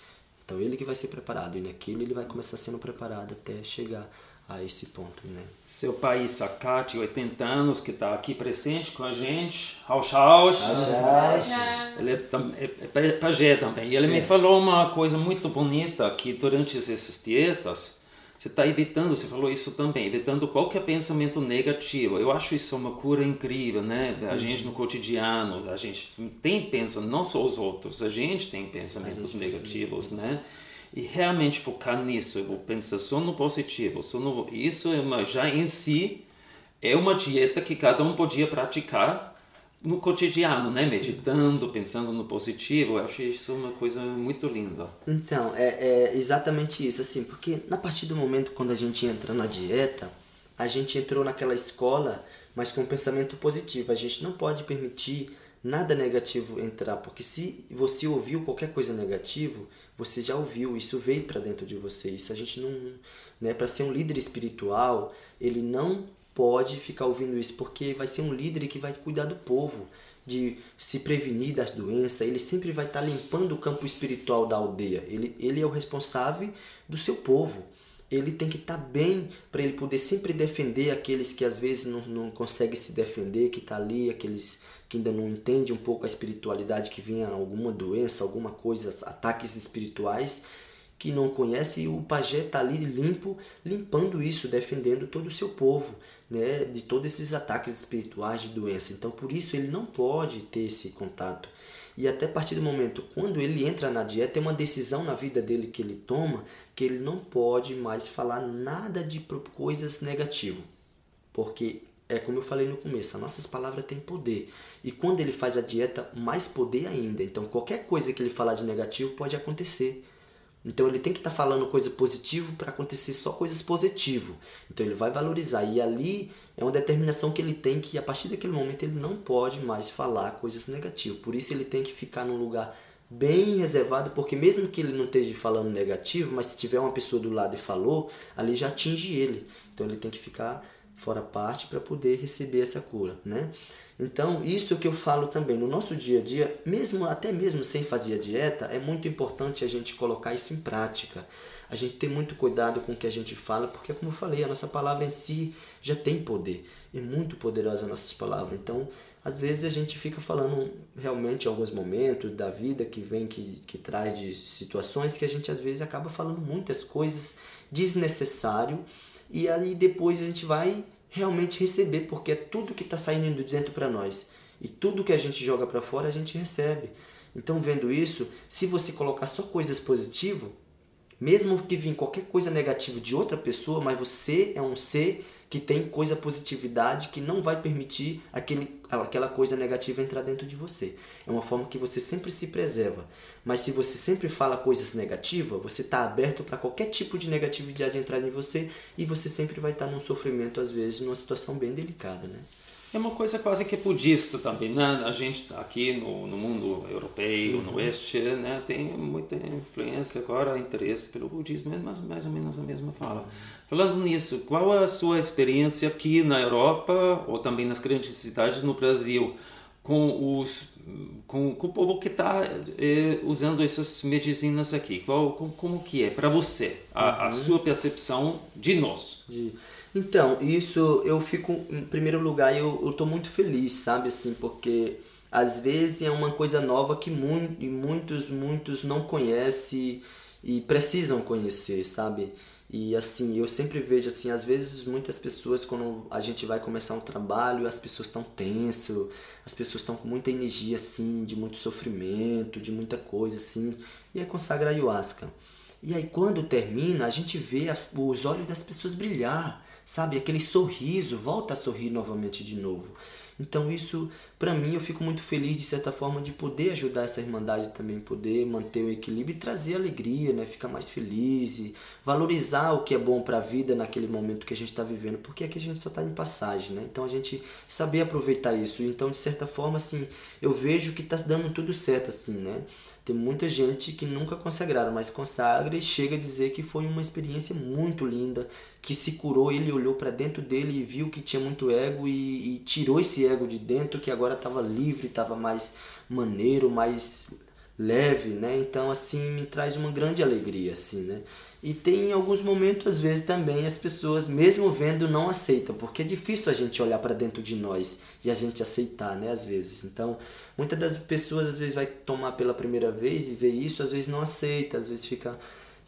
Então ele que vai ser preparado. E naquilo ele vai começar sendo preparado até chegar a esse ponto, né? Seu pai Sakati, 80 anos, que está aqui presente com a gente. Rauch, Rauch. Ele é, é, é pajé também. E ele é. me falou uma coisa muito bonita, que durante essas dietas, você está evitando, você falou isso também, evitando qualquer pensamento negativo. Eu acho isso uma cura incrível, né? A uhum. gente no cotidiano, a gente tem pensamento, não só os outros, a gente tem pensamentos gente negativos, né? E realmente focar nisso, eu vou pensar só no positivo, só no, isso é uma, já em si é uma dieta que cada um podia praticar no cotidiano, né? Meditando, pensando no positivo, eu acho isso uma coisa muito linda. Então, é, é exatamente isso, assim, porque na partir do momento quando a gente entra na dieta, a gente entrou naquela escola, mas com um pensamento positivo. A gente não pode permitir nada negativo entrar, porque se você ouviu qualquer coisa negativa, você já ouviu, isso veio para dentro de você. Isso a gente não, né, para ser um líder espiritual, ele não pode ficar ouvindo isso, porque vai ser um líder que vai cuidar do povo, de se prevenir das doenças, ele sempre vai estar tá limpando o campo espiritual da aldeia. Ele, ele é o responsável do seu povo. Ele tem que estar tá bem para ele poder sempre defender aqueles que às vezes não, não conseguem se defender, que está ali, aqueles que ainda não entendem um pouco a espiritualidade, que venha alguma doença, alguma coisa, ataques espirituais, que não conhece, e o pajé está ali limpo, limpando isso, defendendo todo o seu povo, né, de todos esses ataques espirituais de doença. Então, por isso, ele não pode ter esse contato. E até a partir do momento quando ele entra na dieta, é uma decisão na vida dele que ele toma, que ele não pode mais falar nada de coisas negativas. Porque é como eu falei no começo, as nossas palavras têm poder. E quando ele faz a dieta, mais poder ainda. Então qualquer coisa que ele falar de negativo pode acontecer. Então ele tem que estar tá falando coisa positiva para acontecer só coisas positivas. Então ele vai valorizar. E ali é uma determinação que ele tem que a partir daquele momento ele não pode mais falar coisas negativas. Por isso ele tem que ficar num lugar bem reservado, porque mesmo que ele não esteja falando negativo, mas se tiver uma pessoa do lado e falou, ali já atinge ele. Então ele tem que ficar fora parte para poder receber essa cura, né? Então, isso que eu falo também no nosso dia a dia, mesmo até mesmo sem fazer a dieta, é muito importante a gente colocar isso em prática. A gente ter muito cuidado com o que a gente fala, porque como eu falei, a nossa palavra em si já tem poder. É muito poderosa a nossa palavra. Então, às vezes a gente fica falando realmente alguns momentos da vida que vem, que, que traz de situações que a gente às vezes acaba falando muitas coisas desnecessário e aí depois a gente vai realmente receber, porque é tudo que está saindo de dentro para nós. E tudo que a gente joga para fora a gente recebe. Então, vendo isso, se você colocar só coisas positivas, mesmo que vir qualquer coisa negativa de outra pessoa, mas você é um ser que tem coisa positividade que não vai permitir aquele, aquela coisa negativa entrar dentro de você. É uma forma que você sempre se preserva. Mas se você sempre fala coisas negativas, você está aberto para qualquer tipo de negatividade entrar em você e você sempre vai estar tá num sofrimento, às vezes, numa situação bem delicada, né? É uma coisa quase que budista também, né? A gente tá aqui no, no mundo europeu, uhum. no oeste, né? Tem muita influência agora, interesse pelo budismo, mas mais ou menos a mesma fala. Falando nisso, qual é a sua experiência aqui na Europa ou também nas grandes cidades no Brasil com os com, com o povo que está é, usando essas medicinas aqui? Qual, como, como que é para você a, uhum. a, sua percepção de nós? De então, isso eu fico, em primeiro lugar, eu, eu tô muito feliz, sabe, assim, porque às vezes é uma coisa nova que mu muitos, muitos não conhecem e precisam conhecer, sabe? E assim, eu sempre vejo assim, às vezes muitas pessoas quando a gente vai começar um trabalho, as pessoas estão tenso, as pessoas estão com muita energia assim, de muito sofrimento, de muita coisa assim, e aí consagra a ayahuasca. E aí quando termina, a gente vê as, os olhos das pessoas brilhar sabe? Aquele sorriso, volta a sorrir novamente de novo. Então isso, para mim, eu fico muito feliz de certa forma de poder ajudar essa irmandade também, poder manter o equilíbrio e trazer alegria, né? Ficar mais feliz e valorizar o que é bom para a vida naquele momento que a gente está vivendo, porque aqui a gente só está em passagem, né? Então a gente saber aproveitar isso. Então de certa forma, assim, eu vejo que está dando tudo certo, assim, né? Tem muita gente que nunca consagraram, mas consagra e chega a dizer que foi uma experiência muito linda, que se curou, ele olhou para dentro dele e viu que tinha muito ego e, e tirou esse ego de dentro, que agora estava livre, estava mais maneiro, mais leve, né? Então assim me traz uma grande alegria, assim, né? E tem alguns momentos, às vezes, também as pessoas, mesmo vendo, não aceitam, porque é difícil a gente olhar para dentro de nós e a gente aceitar, né? Às vezes. Então, muitas das pessoas, às vezes, vai tomar pela primeira vez e vê isso, às vezes não aceita, às vezes fica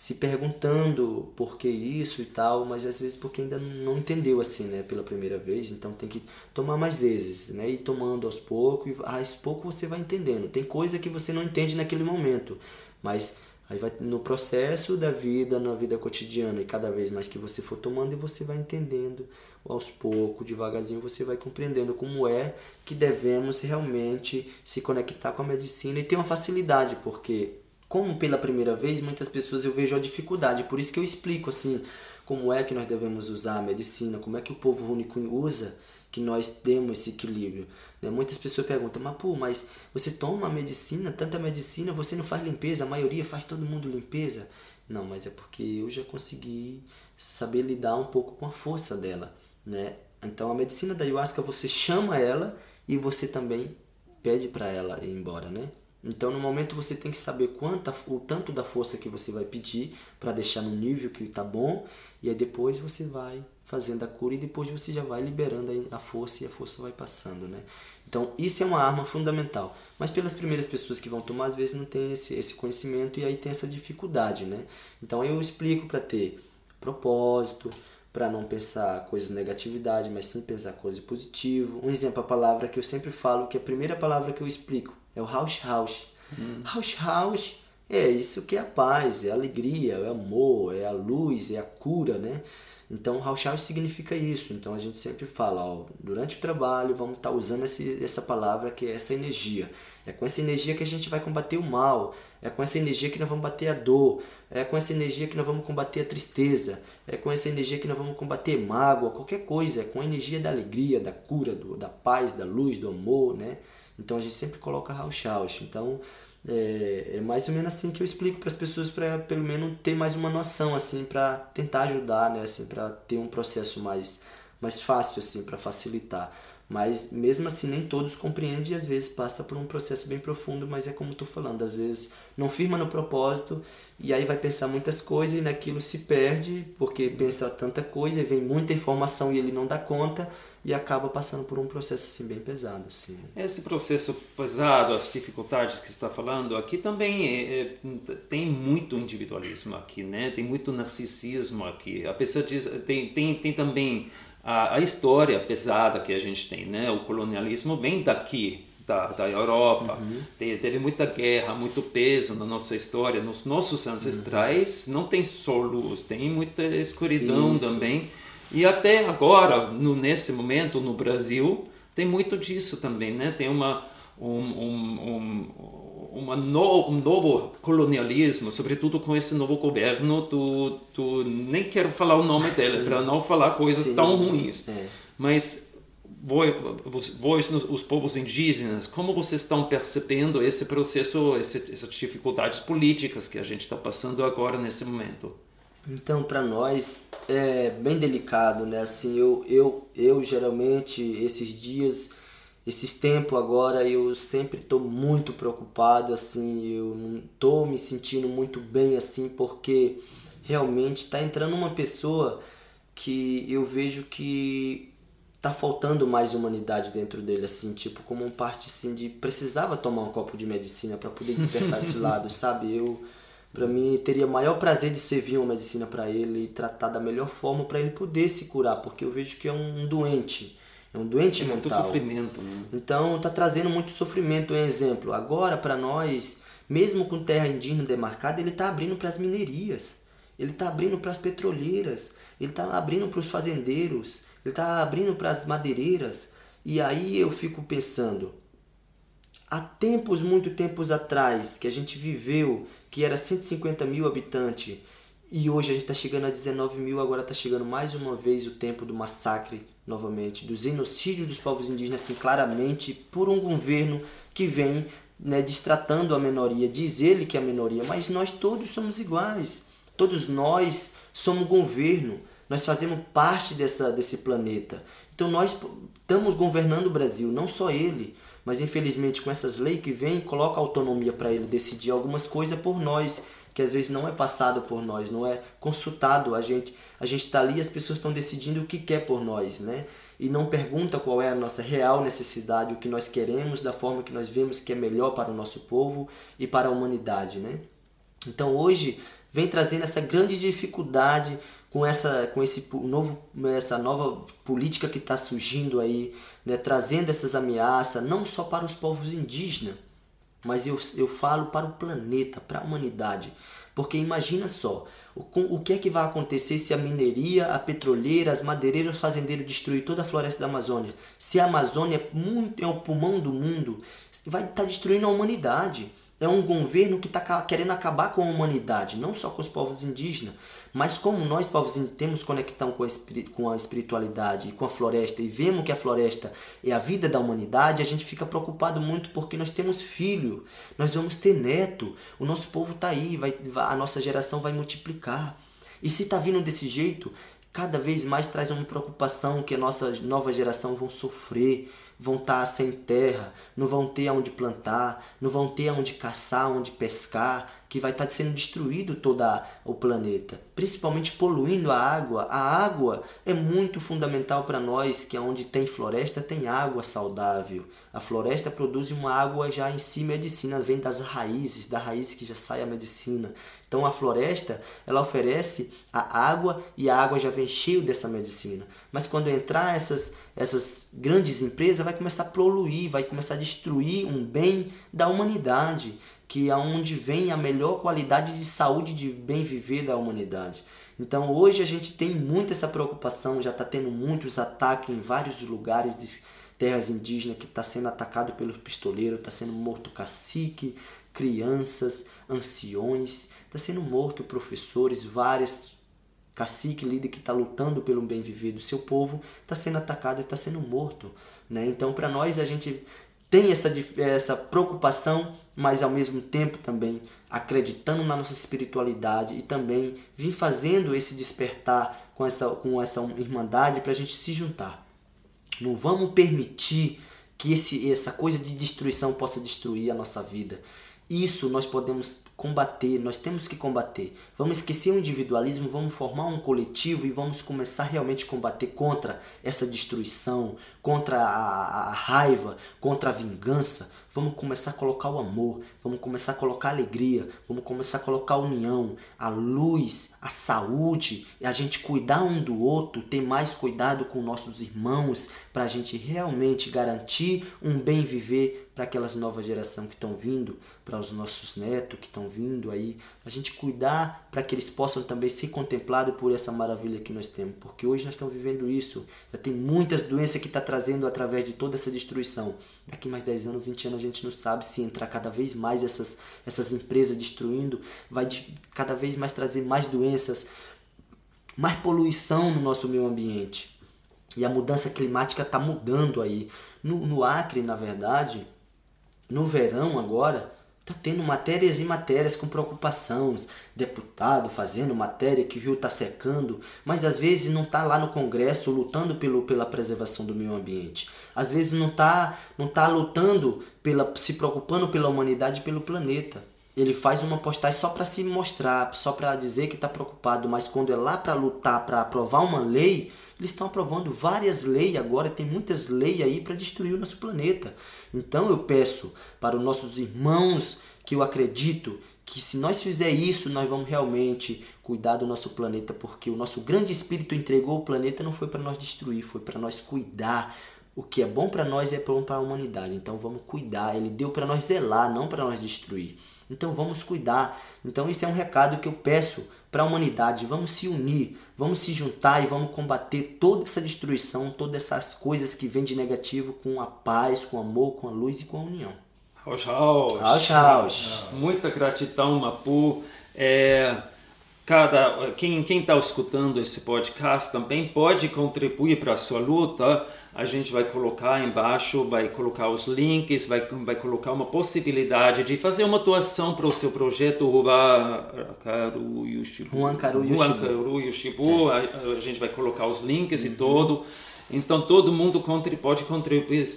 se perguntando por que isso e tal, mas às vezes porque ainda não entendeu assim, né, pela primeira vez, então tem que tomar mais vezes, né, e tomando aos poucos, e aos poucos você vai entendendo. Tem coisa que você não entende naquele momento, mas Aí vai no processo da vida, na vida cotidiana, e cada vez mais que você for tomando, e você vai entendendo aos poucos, devagarzinho, você vai compreendendo como é que devemos realmente se conectar com a medicina e ter uma facilidade, porque como pela primeira vez, muitas pessoas eu vejo a dificuldade, por isso que eu explico assim, como é que nós devemos usar a medicina, como é que o povo único usa, que nós temos esse equilíbrio. Né? Muitas pessoas perguntam, mas pô, mas você toma medicina, tanta medicina, você não faz limpeza, a maioria faz todo mundo limpeza. Não, mas é porque eu já consegui saber lidar um pouco com a força dela, né? Então a medicina da ayahuasca você chama ela e você também pede para ela ir embora, né? Então, no momento você tem que saber quanta, o tanto da força que você vai pedir para deixar no nível que está bom, e aí depois você vai fazendo a cura e depois você já vai liberando a força e a força vai passando, né? Então, isso é uma arma fundamental. Mas pelas primeiras pessoas que vão tomar, às vezes não tem esse, esse conhecimento e aí tem essa dificuldade, né? Então, eu explico para ter propósito, para não pensar coisas de negatividade, mas sim pensar coisas positivo. Um exemplo, a palavra que eu sempre falo, que é a primeira palavra que eu explico, é o Rausch Rausch. Hum. Rausch Rausch é isso que é a paz, é a alegria, é o amor, é a luz, é a cura, né? Então, Rausch Rausch significa isso. Então, a gente sempre fala, ó, durante o trabalho, vamos estar tá usando esse, essa palavra que é essa energia. É com essa energia que a gente vai combater o mal. É com essa energia que nós vamos bater a dor. É com essa energia que nós vamos combater a tristeza. É com essa energia que nós vamos combater mágoa, qualquer coisa. É com a energia da alegria, da cura, do, da paz, da luz, do amor, né? Então a gente sempre coloca Rausch Rausch. Então é, é, mais ou menos assim que eu explico para as pessoas para pelo menos ter mais uma noção assim para tentar ajudar, né? Assim para ter um processo mais mais fácil assim para facilitar. Mas mesmo assim nem todos compreendem e às vezes passa por um processo bem profundo, mas é como estou falando, às vezes não firma no propósito e aí vai pensar muitas coisas e naquilo se perde porque pensa tanta coisa e vem muita informação e ele não dá conta e acaba passando por um processo assim bem pesado assim. Esse processo pesado, as dificuldades que está falando aqui também é, é, tem muito individualismo aqui, né? Tem muito narcisismo aqui. Apesar disso, tem tem tem também a, a, história pesada que a gente tem, né? O colonialismo vem daqui, da, da Europa. Uhum. Teve, teve, muita guerra, muito peso na nossa história. Nos nossos ancestrais uhum. não tem só luz, tem muita escuridão Isso. também. E até agora, no, nesse momento, no Brasil, tem muito disso também, né? Tem uma, um, um, um uma no, um novo colonialismo, sobretudo com esse novo governo do, do nem quero falar o nome dele para não falar coisas Sim. tão ruins, é. mas vós, os povos indígenas, como vocês estão percebendo esse processo, esse, essas dificuldades políticas que a gente está passando agora nesse momento? Então, para nós é bem delicado, né? Assim, eu, eu, eu geralmente esses dias esses tempos agora eu sempre estou muito preocupado assim eu não estou me sentindo muito bem assim porque realmente está entrando uma pessoa que eu vejo que tá faltando mais humanidade dentro dele assim tipo como um parte assim de precisava tomar um copo de medicina para poder despertar esse lado sabe eu para mim teria maior prazer de servir uma medicina para ele e tratar da melhor forma para ele poder se curar porque eu vejo que é um doente é um doente é mental. Muito sofrimento. Né? Então está trazendo muito sofrimento. Um exemplo, agora para nós, mesmo com terra indígena demarcada, ele está abrindo para as minerias, ele está abrindo para as petroleiras, ele está abrindo para os fazendeiros, ele está abrindo para as madeireiras. E aí eu fico pensando, há tempos, muito tempos atrás, que a gente viveu, que era 150 mil habitantes, e hoje a gente está chegando a 19 mil, agora está chegando mais uma vez o tempo do massacre novamente, do genocídio dos povos indígenas, assim, claramente, por um governo que vem né, destratando a minoria, diz ele que é a minoria, mas nós todos somos iguais, todos nós somos governo, nós fazemos parte dessa, desse planeta. Então nós estamos governando o Brasil, não só ele, mas infelizmente com essas leis que vêm, coloca autonomia para ele decidir algumas coisas por nós que às vezes não é passado por nós, não é consultado. A gente a gente está ali, as pessoas estão decidindo o que quer por nós, né? E não pergunta qual é a nossa real necessidade, o que nós queremos, da forma que nós vemos que é melhor para o nosso povo e para a humanidade, né? Então hoje vem trazendo essa grande dificuldade com essa com esse novo essa nova política que está surgindo aí, né? Trazendo essas ameaças não só para os povos indígenas mas eu, eu falo para o planeta, para a humanidade. Porque imagina só, o, o que é que vai acontecer se a mineria, a petroleira, as madeireiras, os fazendeiros destruir toda a floresta da Amazônia? Se a Amazônia é, muito, é o pulmão do mundo, vai estar tá destruindo a humanidade. é um governo que está querendo acabar com a humanidade, não só com os povos indígenas, mas como nós, povos indígenas, temos conexão com a, com a espiritualidade e com a floresta e vemos que a floresta é a vida da humanidade, a gente fica preocupado muito porque nós temos filho, nós vamos ter neto, o nosso povo está aí, vai, a nossa geração vai multiplicar. E se está vindo desse jeito, cada vez mais traz uma preocupação que a nossa nova geração vão sofrer, vão estar sem terra, não vão ter aonde plantar, não vão ter aonde caçar, onde pescar, que vai estar sendo destruído todo o planeta, principalmente poluindo a água. A água é muito fundamental para nós, que onde tem floresta tem água saudável. A floresta produz uma água já em si medicina, vem das raízes, da raiz que já sai a medicina. Então a floresta, ela oferece a água e a água já vem cheio dessa medicina. Mas quando entrar essas essas grandes empresas, vai começar a poluir, vai começar a destruir um bem da humanidade, que é onde vem a melhor qualidade de saúde de bem viver da humanidade. Então hoje a gente tem muito essa preocupação, já está tendo muitos ataques em vários lugares de terras indígenas que está sendo atacado pelos pistoleiros, está sendo morto cacique, crianças, anciões, está sendo morto professores, vários cacique, líder que está lutando pelo bem viver do seu povo, está sendo atacado e está sendo morto. Né? Então, para nós, a gente tem essa, essa preocupação, mas ao mesmo tempo também acreditando na nossa espiritualidade e também vir fazendo esse despertar com essa, com essa irmandade para a gente se juntar. Não vamos permitir que esse, essa coisa de destruição possa destruir a nossa vida. Isso nós podemos combater, nós temos que combater. Vamos esquecer o individualismo, vamos formar um coletivo e vamos começar realmente a combater contra essa destruição, contra a, a raiva, contra a vingança. Vamos começar a colocar o amor, vamos começar a colocar a alegria, vamos começar a colocar a união, a luz, a saúde, e a gente cuidar um do outro, ter mais cuidado com nossos irmãos, para a gente realmente garantir um bem viver para aquelas novas gerações que estão vindo, para os nossos netos que estão vindo aí, a gente cuidar para que eles possam também ser contemplados por essa maravilha que nós temos, porque hoje nós estamos vivendo isso, já tem muitas doenças que está trazendo através de toda essa destruição. Daqui mais 10 anos, 20 anos a gente não sabe se entrar cada vez mais essas, essas empresas destruindo, vai cada vez mais trazer mais doenças, mais poluição no nosso meio ambiente. E a mudança climática está mudando aí. No, no Acre, na verdade, no verão agora, tá tendo matérias e matérias com preocupação, deputado fazendo matéria que o rio tá secando, mas às vezes não tá lá no Congresso lutando pelo, pela preservação do meio ambiente. Às vezes não tá, não tá lutando pela se preocupando pela humanidade e pelo planeta. Ele faz uma postagem só para se mostrar, só para dizer que está preocupado, mas quando é lá para lutar, para aprovar uma lei, eles estão aprovando várias leis agora, tem muitas leis aí para destruir o nosso planeta. Então eu peço para os nossos irmãos que eu acredito que se nós fizer isso, nós vamos realmente cuidar do nosso planeta, porque o nosso grande espírito entregou o planeta não foi para nós destruir, foi para nós cuidar. O que é bom para nós é bom para a humanidade. Então vamos cuidar. Ele deu para nós zelar, não para nós destruir. Então vamos cuidar. Então isso é um recado que eu peço para a humanidade. Vamos se unir, vamos se juntar e vamos combater toda essa destruição, todas essas coisas que vêm de negativo com a paz, com o amor, com a luz e com a união. Raus, raus. Raus, raus. Muita gratidão, Mapu. É, cada quem quem está escutando esse podcast também pode contribuir para a sua luta a gente vai colocar embaixo, vai colocar os links, vai, vai colocar uma possibilidade de fazer uma doação para o seu projeto Huancaru Yushibu. Huancaru Yushibu. É. A, a, gente vai colocar os links uhum. e todo. Então todo mundo pode contribuir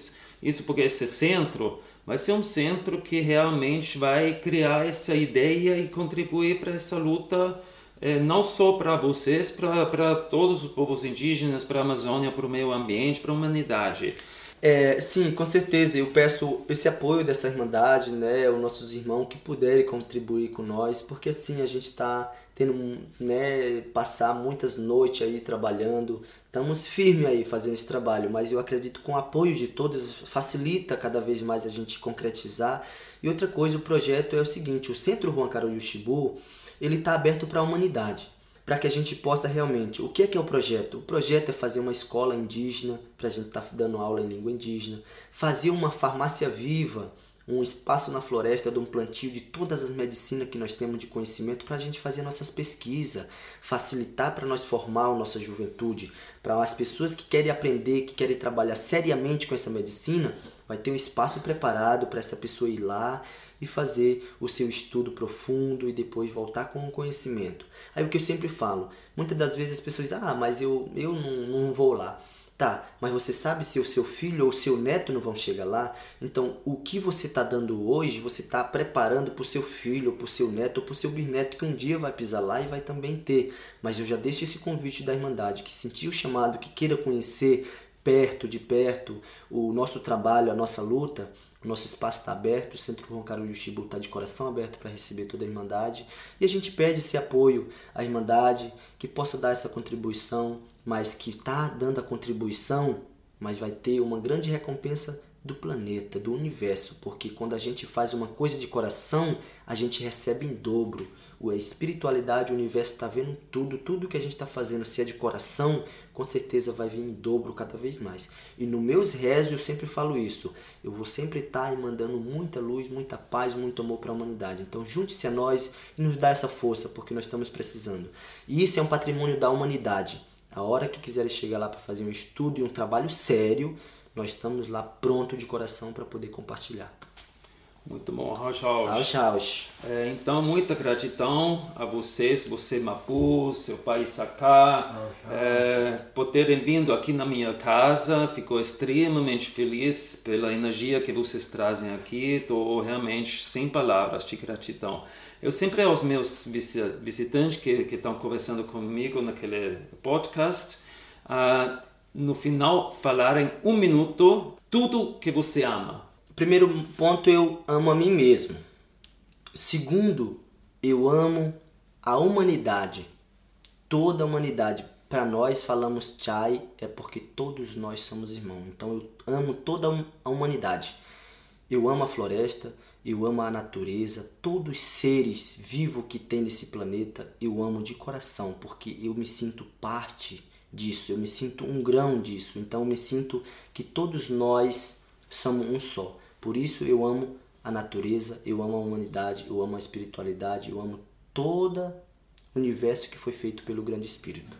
isso porque esse centro vai ser um centro que realmente vai criar essa ideia e contribuir para essa luta é, não só para vocês, para todos os povos indígenas, para a Amazônia, para o meio ambiente, para a humanidade. É, sim, com certeza. Eu peço esse apoio dessa irmandade, né, os nossos irmãos que puderem contribuir com nós, porque assim a gente está tendo, né, passar muitas noites aí trabalhando. Estamos firmes aí fazendo esse trabalho, mas eu acredito com o apoio de todos facilita cada vez mais a gente concretizar. E outra coisa, o projeto é o seguinte: o Centro Juan Carlos Yuxibu, ele está aberto para a humanidade, para que a gente possa realmente. O que é que é o projeto? O projeto é fazer uma escola indígena, para a gente estar tá dando aula em língua indígena, fazer uma farmácia viva, um espaço na floresta de um plantio de todas as medicinas que nós temos de conhecimento para a gente fazer nossas pesquisas, facilitar para nós formar a nossa juventude, para as pessoas que querem aprender, que querem trabalhar seriamente com essa medicina, vai ter um espaço preparado para essa pessoa ir lá e fazer o seu estudo profundo e depois voltar com o conhecimento. Aí o que eu sempre falo, muitas das vezes as pessoas ah, mas eu, eu não, não vou lá. Tá, mas você sabe se o seu filho ou o seu neto não vão chegar lá? Então, o que você está dando hoje, você está preparando para o seu filho, para o seu neto para o seu bisneto que um dia vai pisar lá e vai também ter. Mas eu já deixo esse convite da Irmandade, que sentiu o chamado, que queira conhecer perto, de perto, o nosso trabalho, a nossa luta, o nosso espaço está aberto, o Centro Roncaru Chibu está de coração aberto para receber toda a Irmandade. E a gente pede esse apoio à Irmandade, que possa dar essa contribuição, mas que está dando a contribuição, mas vai ter uma grande recompensa do planeta, do universo, porque quando a gente faz uma coisa de coração, a gente recebe em dobro a espiritualidade, o universo está vendo tudo, tudo que a gente está fazendo, se é de coração, com certeza vai vir em dobro cada vez mais. E no meus rezos eu sempre falo isso, eu vou sempre estar tá mandando muita luz, muita paz, muito amor para a humanidade. Então junte-se a nós e nos dá essa força, porque nós estamos precisando. E isso é um patrimônio da humanidade. A hora que quiserem chegar lá para fazer um estudo e um trabalho sério, nós estamos lá pronto de coração para poder compartilhar. Muito bom, Rausch. Rausch Rausch. É, então, muita gratidão a vocês, você Mapu, seu pai Saká, é, por terem vindo aqui na minha casa. Fico extremamente feliz pela energia que vocês trazem aqui. Estou realmente sem palavras de gratidão. Eu sempre aos meus visitantes que estão conversando comigo naquele podcast, uh, no final falarem um minuto tudo que você ama Primeiro ponto, eu amo a mim mesmo. Segundo, eu amo a humanidade. Toda a humanidade. Para nós falamos chai é porque todos nós somos irmãos. Então eu amo toda a humanidade. Eu amo a floresta, eu amo a natureza, todos os seres vivos que tem nesse planeta, eu amo de coração, porque eu me sinto parte disso, eu me sinto um grão disso. Então eu me sinto que todos nós somos um só. Por isso eu amo a natureza, eu amo a humanidade, eu amo a espiritualidade, eu amo todo o universo que foi feito pelo grande espírito.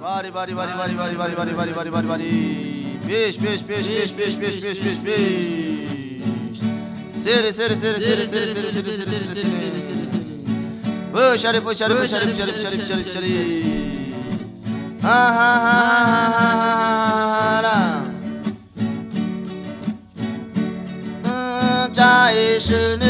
Bari, bari, bari. Peixe, peixe, peixe, peixe, peixe, peixe, peixe, puxare. Ah, ah, ah, ah, ah, je